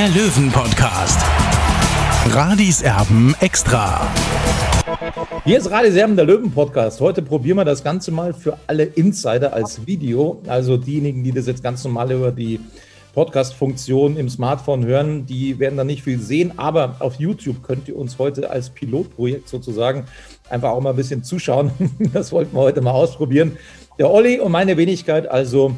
der Löwen-Podcast. Radis Erben extra. Hier ist Radio Serben, der Löwen-Podcast. Heute probieren wir das Ganze mal für alle Insider als Video. Also diejenigen, die das jetzt ganz normal über die Podcast-Funktion im Smartphone hören, die werden da nicht viel sehen. Aber auf YouTube könnt ihr uns heute als Pilotprojekt sozusagen einfach auch mal ein bisschen zuschauen. Das wollten wir heute mal ausprobieren. Der Olli und meine Wenigkeit, also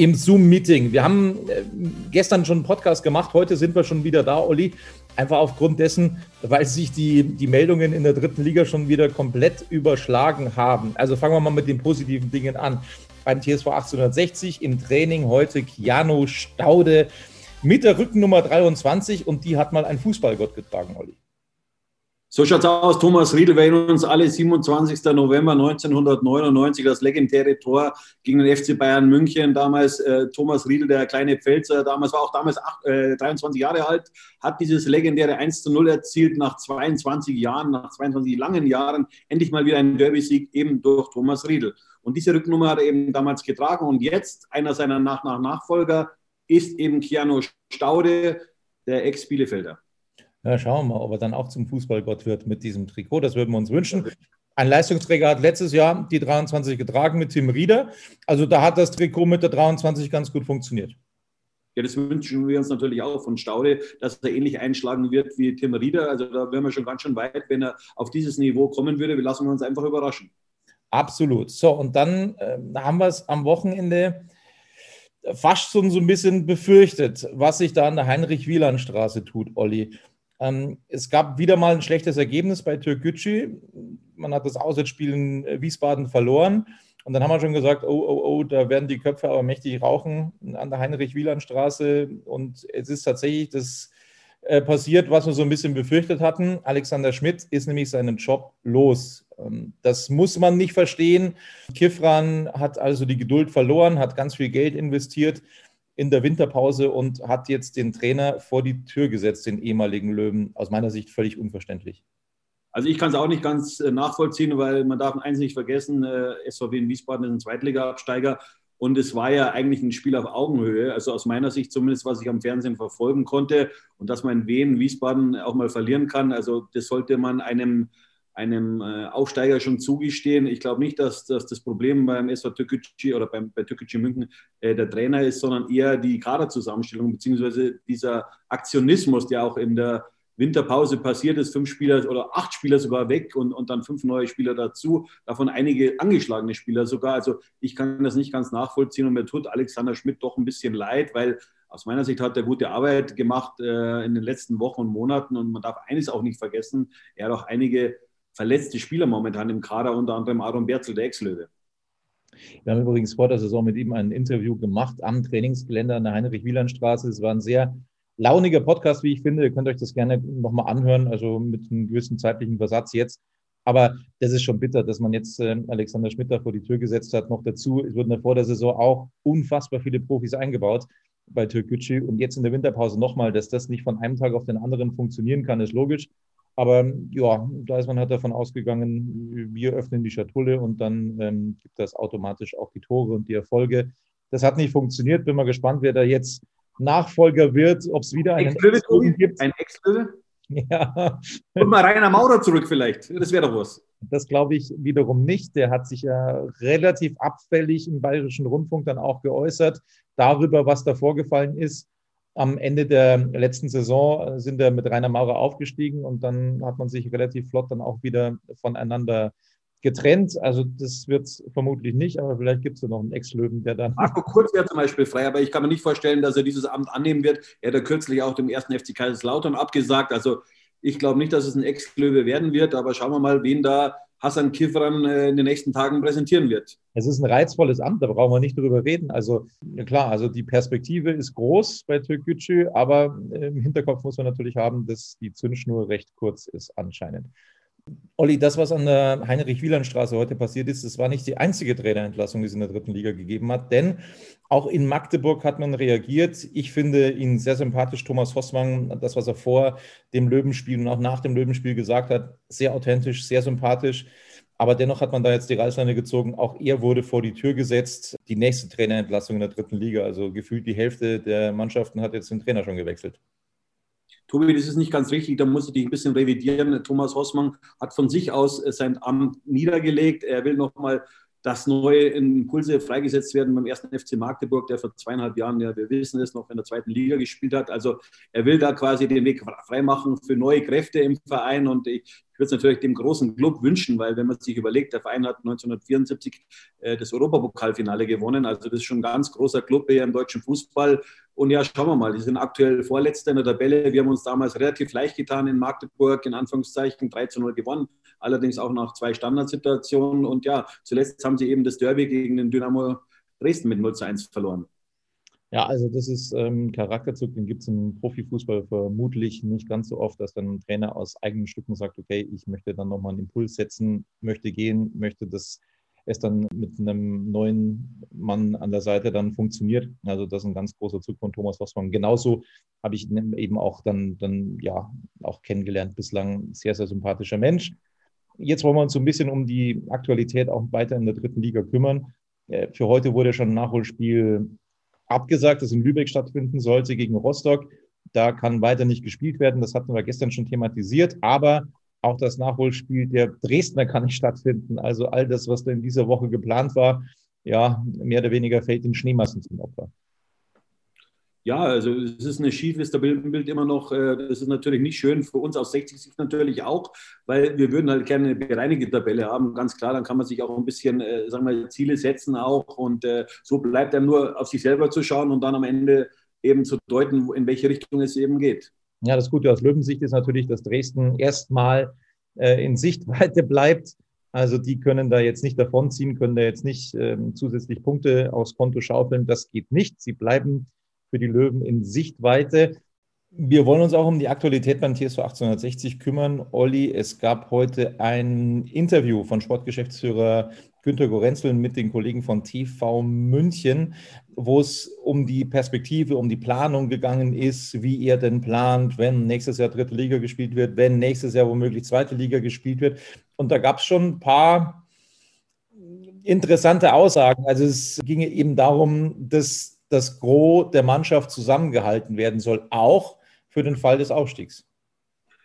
im Zoom-Meeting. Wir haben äh, gestern schon einen Podcast gemacht, heute sind wir schon wieder da, Olli. Einfach aufgrund dessen, weil sich die, die Meldungen in der dritten Liga schon wieder komplett überschlagen haben. Also fangen wir mal mit den positiven Dingen an. Beim TSV 1860 im Training heute Keanu Staude mit der Rückennummer 23 und die hat mal ein Fußballgott getragen, Olli. So schaut's aus. Thomas Riedel, wir erinnern uns alle, 27. November 1999, das legendäre Tor gegen den FC Bayern München. Damals äh, Thomas Riedel, der kleine Pfälzer, damals war auch damals acht, äh, 23 Jahre alt, hat dieses legendäre 1 zu 0 erzielt nach 22 Jahren, nach 22 langen Jahren, endlich mal wieder ein Derby-Sieg eben durch Thomas Riedel. Und diese Rücknummer hat er eben damals getragen. Und jetzt einer seiner Nach -Nach Nachfolger ist eben Keanu Staude, der Ex-Bielefelder. Ja, schauen wir mal, ob er dann auch zum Fußballgott wird mit diesem Trikot. Das würden wir uns wünschen. Ein Leistungsträger hat letztes Jahr die 23 getragen mit Tim Rieder. Also da hat das Trikot mit der 23 ganz gut funktioniert. Ja, das wünschen wir uns natürlich auch von Staude, dass er ähnlich einschlagen wird wie Tim Rieder. Also da wären wir schon ganz schön weit, wenn er auf dieses Niveau kommen würde. Wir lassen uns einfach überraschen. Absolut. So, und dann äh, haben wir es am Wochenende fast schon so ein bisschen befürchtet, was sich da an der Heinrich-Wieland-Straße tut, Olli. Ähm, es gab wieder mal ein schlechtes Ergebnis bei Türkgücü. Man hat das Auswärtsspiel in äh, Wiesbaden verloren. Und dann haben wir schon gesagt, oh, oh, oh, da werden die Köpfe aber mächtig rauchen an der Heinrich-Wieland-Straße. Und es ist tatsächlich das äh, passiert, was wir so ein bisschen befürchtet hatten. Alexander Schmidt ist nämlich seinen Job los. Ähm, das muss man nicht verstehen. Kifran hat also die Geduld verloren, hat ganz viel Geld investiert in der Winterpause und hat jetzt den Trainer vor die Tür gesetzt, den ehemaligen Löwen. Aus meiner Sicht völlig unverständlich. Also ich kann es auch nicht ganz äh, nachvollziehen, weil man darf eins nicht vergessen, äh, SVW in Wiesbaden ist ein Zweitliga-Absteiger und es war ja eigentlich ein Spiel auf Augenhöhe, also aus meiner Sicht zumindest, was ich am Fernsehen verfolgen konnte und dass man in Wien, Wiesbaden auch mal verlieren kann, also das sollte man einem einem äh, Aufsteiger schon zugestehen. Ich glaube nicht, dass, dass, das Problem beim SV Türkgücü oder beim, bei Türkgücü München äh, der Trainer ist, sondern eher die Kaderzusammenstellung beziehungsweise dieser Aktionismus, der auch in der Winterpause passiert ist. Fünf Spieler oder acht Spieler sogar weg und, und dann fünf neue Spieler dazu, davon einige angeschlagene Spieler sogar. Also ich kann das nicht ganz nachvollziehen und mir tut Alexander Schmidt doch ein bisschen leid, weil aus meiner Sicht hat er gute Arbeit gemacht äh, in den letzten Wochen und Monaten und man darf eines auch nicht vergessen, er hat auch einige verletzte Spieler momentan im Kader, unter anderem Aaron Berzel, der Ex-Löwe. Wir haben übrigens vor der Saison mit ihm ein Interview gemacht am Trainingsgelände an der Heinrich-Wieland-Straße. Es war ein sehr launiger Podcast, wie ich finde. Ihr könnt euch das gerne nochmal anhören, also mit einem gewissen zeitlichen Versatz jetzt. Aber das ist schon bitter, dass man jetzt äh, Alexander Schmidt da vor die Tür gesetzt hat. Noch dazu, es wurden vor der Saison auch unfassbar viele Profis eingebaut bei Türkgücü. Und jetzt in der Winterpause nochmal, dass das nicht von einem Tag auf den anderen funktionieren kann, ist logisch. Aber ja, da ist man halt davon ausgegangen, wir öffnen die Schatulle und dann ähm, gibt das automatisch auch die Tore und die Erfolge. Das hat nicht funktioniert. Bin mal gespannt, wer da jetzt Nachfolger wird, ob es wieder einen Ex gibt. Ein Ex-Löwe? Ja. Und mal Rainer Maurer zurück vielleicht. Das wäre doch was. Das glaube ich wiederum nicht. Der hat sich ja relativ abfällig im Bayerischen Rundfunk dann auch geäußert darüber, was da vorgefallen ist am Ende der letzten Saison sind wir mit Rainer Maurer aufgestiegen und dann hat man sich relativ flott dann auch wieder voneinander getrennt. Also das wird es vermutlich nicht, aber vielleicht gibt es ja noch einen Ex-Löwen, der dann. Marco Kurz wäre zum Beispiel frei, aber ich kann mir nicht vorstellen, dass er dieses Amt annehmen wird. Er hat ja kürzlich auch dem ersten FC Kaiserslautern abgesagt. Also ich glaube nicht, dass es ein Ex-Löwe werden wird, aber schauen wir mal, wen da Hassan Kifran äh, in den nächsten Tagen präsentieren wird. Es ist ein reizvolles Amt, da brauchen wir nicht drüber reden. Also klar, also die Perspektive ist groß bei Türkgücü, aber im Hinterkopf muss man natürlich haben, dass die Zündschnur recht kurz ist anscheinend. Olli, das, was an der Heinrich-Wieland-Straße heute passiert ist, das war nicht die einzige Trainerentlassung, die es in der dritten Liga gegeben hat, denn auch in Magdeburg hat man reagiert. Ich finde ihn sehr sympathisch, Thomas Hossmann, das, was er vor dem Löwenspiel und auch nach dem Löwenspiel gesagt hat, sehr authentisch, sehr sympathisch. Aber dennoch hat man da jetzt die Reißleine gezogen. Auch er wurde vor die Tür gesetzt. Die nächste Trainerentlassung in der dritten Liga. Also gefühlt die Hälfte der Mannschaften hat jetzt den Trainer schon gewechselt. Tobi, das ist nicht ganz richtig, da muss ich dich ein bisschen revidieren. Thomas Hossmann hat von sich aus äh, sein Amt niedergelegt. Er will nochmal dass neue Impulse freigesetzt werden beim ersten FC Magdeburg, der vor zweieinhalb Jahren, ja, wir wissen es, noch in der zweiten Liga gespielt hat. Also er will da quasi den Weg freimachen für neue Kräfte im Verein und ich, würde es natürlich dem großen Club wünschen, weil wenn man sich überlegt, der Verein hat 1974 äh, das Europapokalfinale gewonnen. Also das ist schon ein ganz großer Club hier im deutschen Fußball. Und ja, schauen wir mal, die sind aktuell Vorletzter in der Tabelle. Wir haben uns damals relativ leicht getan in Magdeburg, in Anführungszeichen 3 zu 0 gewonnen, allerdings auch nach zwei Standardsituationen. Und ja, zuletzt haben sie eben das Derby gegen den Dynamo Dresden mit 0 zu 1 verloren. Ja, also das ist ähm, Charakterzug, den gibt es im Profifußball vermutlich nicht ganz so oft, dass dann ein Trainer aus eigenen Stücken sagt, okay, ich möchte dann nochmal einen Impuls setzen, möchte gehen, möchte, dass es dann mit einem neuen Mann an der Seite dann funktioniert. Also das ist ein ganz großer Zug von Thomas Rossmann. Genauso habe ich ihn eben auch dann, dann ja auch kennengelernt, bislang sehr, sehr sympathischer Mensch. Jetzt wollen wir uns so ein bisschen um die Aktualität auch weiter in der dritten Liga kümmern. Äh, für heute wurde schon ein Nachholspiel abgesagt, das in Lübeck stattfinden sollte gegen Rostock. Da kann weiter nicht gespielt werden. Das hatten wir gestern schon thematisiert. Aber auch das Nachholspiel der Dresdner kann nicht stattfinden. Also all das, was da in dieser Woche geplant war, ja, mehr oder weniger fällt in Schneemassen zum Opfer. Ja, also es ist eine Skifliste Bild immer noch, äh, das ist natürlich nicht schön, für uns aus 60 Sicht natürlich auch, weil wir würden halt gerne eine bereinigte Tabelle haben, ganz klar, dann kann man sich auch ein bisschen, äh, sagen wir, Ziele setzen auch und äh, so bleibt einem nur auf sich selber zu schauen und dann am Ende eben zu deuten, in welche Richtung es eben geht. Ja, das Gute aus Löwensicht ist natürlich, dass Dresden erstmal in Sichtweite bleibt. Also die können da jetzt nicht davonziehen, können da jetzt nicht ähm, zusätzlich Punkte aufs Konto schaufeln. Das geht nicht. Sie bleiben für die Löwen in Sichtweite. Wir wollen uns auch um die Aktualität beim TSV 1860 kümmern. Olli, es gab heute ein Interview von Sportgeschäftsführer Günter Gorenzel mit den Kollegen von TV München, wo es um die Perspektive, um die Planung gegangen ist, wie er denn plant, wenn nächstes Jahr dritte Liga gespielt wird, wenn nächstes Jahr womöglich zweite Liga gespielt wird. Und da gab es schon ein paar interessante Aussagen. Also es ging eben darum, dass das Gros der Mannschaft zusammengehalten werden soll, auch für den Fall des Aufstiegs.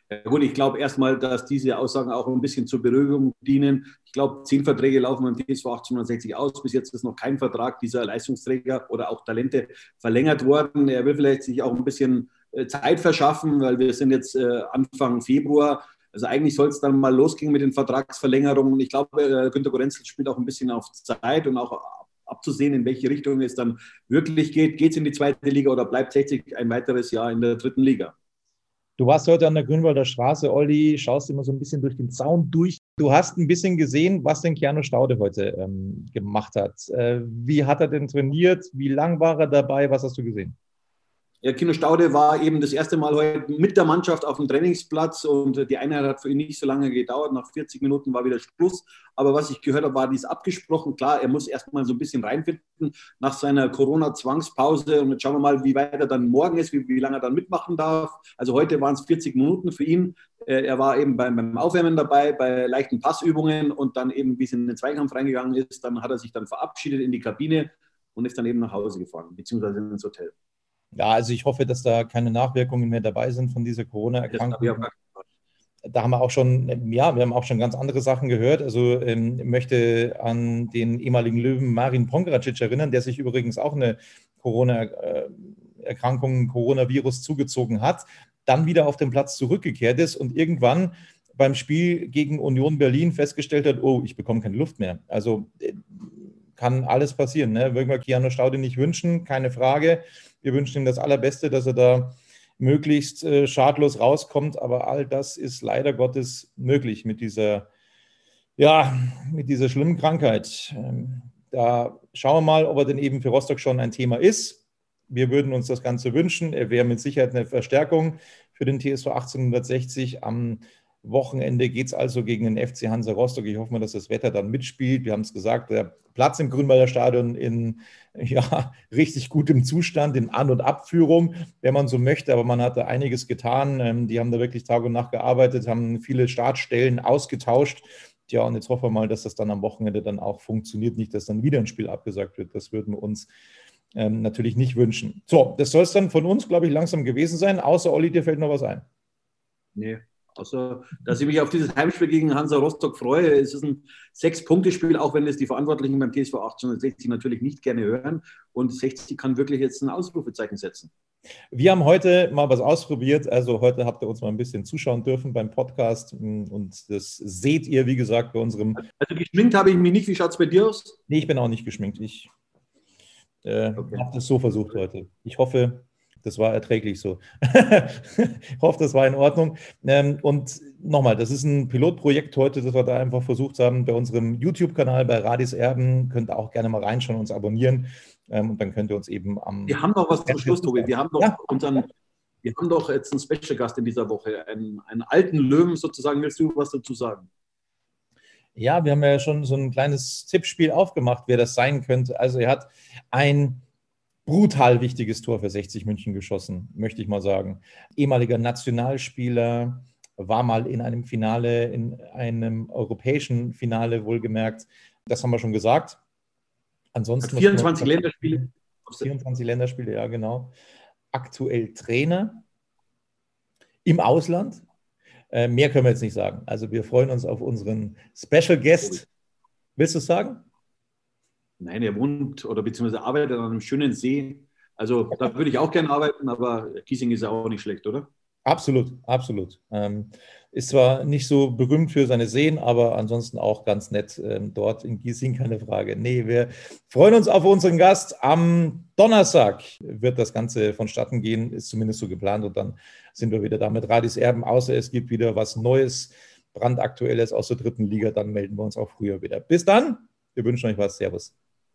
Ja, gut, ich glaube erstmal, dass diese Aussagen auch ein bisschen zur Beruhigung dienen. Ich glaube, zehn Verträge laufen beim TSV 1860 aus. Bis jetzt ist noch kein Vertrag dieser Leistungsträger oder auch Talente verlängert worden. Er will vielleicht sich auch ein bisschen äh, Zeit verschaffen, weil wir sind jetzt äh, Anfang Februar. Also eigentlich soll es dann mal losgehen mit den Vertragsverlängerungen. Ich glaube, äh, Günter Gorenzel spielt auch ein bisschen auf Zeit und auch abzusehen, in welche Richtung es dann wirklich geht. Geht es in die zweite Liga oder bleibt 60 ein weiteres Jahr in der dritten Liga? Du warst heute an der Grünwalder Straße, Olli, schaust immer so ein bisschen durch den Zaun durch. Du hast ein bisschen gesehen, was denn Keanu Staude heute ähm, gemacht hat. Äh, wie hat er denn trainiert? Wie lang war er dabei? Was hast du gesehen? Ja, Kino Staude war eben das erste Mal heute mit der Mannschaft auf dem Trainingsplatz und die Einheit hat für ihn nicht so lange gedauert. Nach 40 Minuten war wieder Schluss. Aber was ich gehört habe, war dies abgesprochen. Klar, er muss erstmal so ein bisschen reinfinden nach seiner Corona-Zwangspause. Und jetzt schauen wir mal, wie weit er dann morgen ist, wie, wie lange er dann mitmachen darf. Also heute waren es 40 Minuten für ihn. Äh, er war eben beim, beim Aufwärmen dabei, bei leichten Passübungen und dann eben, wie es in den Zweikampf reingegangen ist, dann hat er sich dann verabschiedet in die Kabine und ist dann eben nach Hause gefahren, beziehungsweise ins Hotel. Ja, also ich hoffe, dass da keine Nachwirkungen mehr dabei sind von dieser Corona-Erkrankung. Da haben wir auch schon, ja, wir haben auch schon ganz andere Sachen gehört. Also ähm, möchte an den ehemaligen Löwen Marin Pongracic erinnern, der sich übrigens auch eine Corona-Erkrankung, Coronavirus zugezogen hat, dann wieder auf den Platz zurückgekehrt ist und irgendwann beim Spiel gegen Union Berlin festgestellt hat, oh, ich bekomme keine Luft mehr. Also äh, kann alles passieren. Ne? Würden wir Keanu Staude nicht wünschen, keine Frage. Wir wünschen ihm das Allerbeste, dass er da möglichst äh, schadlos rauskommt. Aber all das ist leider Gottes möglich mit dieser Ja, mit dieser schlimmen Krankheit. Ähm, da schauen wir mal, ob er denn eben für Rostock schon ein Thema ist. Wir würden uns das Ganze wünschen. Er wäre mit Sicherheit eine Verstärkung für den TSV 1860. Am Wochenende geht es also gegen den FC Hansa Rostock. Ich hoffe mal, dass das Wetter dann mitspielt. Wir haben es gesagt, der Platz im Grünwalder Stadion in ja, richtig gutem Zustand, in An- und Abführung, wenn man so möchte. Aber man hat da einiges getan. Ähm, die haben da wirklich Tag und Nacht gearbeitet, haben viele Startstellen ausgetauscht. Tja, und jetzt hoffen wir mal, dass das dann am Wochenende dann auch funktioniert, nicht, dass dann wieder ein Spiel abgesagt wird. Das würden wir uns ähm, natürlich nicht wünschen. So, das soll es dann von uns, glaube ich, langsam gewesen sein. Außer Olli, dir fällt noch was ein. Nee, also, dass ich mich auf dieses Heimspiel gegen Hansa Rostock freue. Es ist ein Sechs-Punkte-Spiel, auch wenn es die Verantwortlichen beim TSV 1860 natürlich nicht gerne hören. Und 60 kann wirklich jetzt ein Ausrufezeichen setzen. Wir haben heute mal was ausprobiert. Also heute habt ihr uns mal ein bisschen zuschauen dürfen beim Podcast. Und das seht ihr, wie gesagt, bei unserem. Also geschminkt habe ich mich nicht. Wie schaut es bei dir aus? Nee, ich bin auch nicht geschminkt. Ich äh, okay. habe das so versucht heute. Ich hoffe, das war erträglich so. ich hoffe, das war in Ordnung. Ähm, und nochmal, das ist ein Pilotprojekt heute, das wir da einfach versucht haben bei unserem YouTube-Kanal bei Radis Erben. Könnt ihr auch gerne mal reinschauen, uns abonnieren. Ähm, und dann könnt ihr uns eben am. Wir haben noch was zum Schluss, Tobi. Wir haben doch ja. unseren. Wir haben doch jetzt einen Special Gast in dieser Woche, einen, einen alten Löwen sozusagen. Willst du was dazu sagen? Ja, wir haben ja schon so ein kleines Tippspiel aufgemacht, wer das sein könnte. Also er hat ein brutal wichtiges Tor für 60 München geschossen, möchte ich mal sagen. Ehemaliger Nationalspieler, war mal in einem Finale, in einem europäischen Finale wohlgemerkt. Das haben wir schon gesagt. Ansonsten 24 Länderspiele. 24 Länderspiele, ja, genau. Aktuell Trainer im Ausland. Äh, mehr können wir jetzt nicht sagen. Also wir freuen uns auf unseren Special Guest. Willst du es sagen? Nein, er wohnt oder beziehungsweise arbeitet an einem schönen See. Also da würde ich auch gerne arbeiten, aber Giesing ist ja auch nicht schlecht, oder? Absolut, absolut. Ähm, ist zwar nicht so berühmt für seine Seen, aber ansonsten auch ganz nett ähm, dort in Giesing, keine Frage. Nee, wir freuen uns auf unseren Gast. Am Donnerstag wird das Ganze vonstatten gehen, ist zumindest so geplant und dann sind wir wieder da mit Radis Erben, außer es gibt wieder was Neues, brandaktuelles aus der dritten Liga, dann melden wir uns auch früher wieder. Bis dann, wir wünschen euch was. Servus.